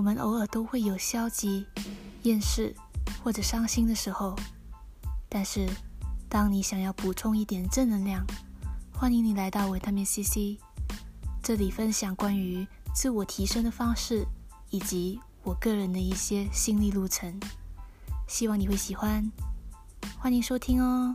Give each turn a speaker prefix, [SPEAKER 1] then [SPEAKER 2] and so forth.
[SPEAKER 1] 我们偶尔都会有消极厌世或者伤心的时候但是当你想要补充一点正能量欢迎你来到维他命 cc 这里分享关于自我提升的方式以及我个人的一些心历路程希望你会喜欢欢迎收听哦。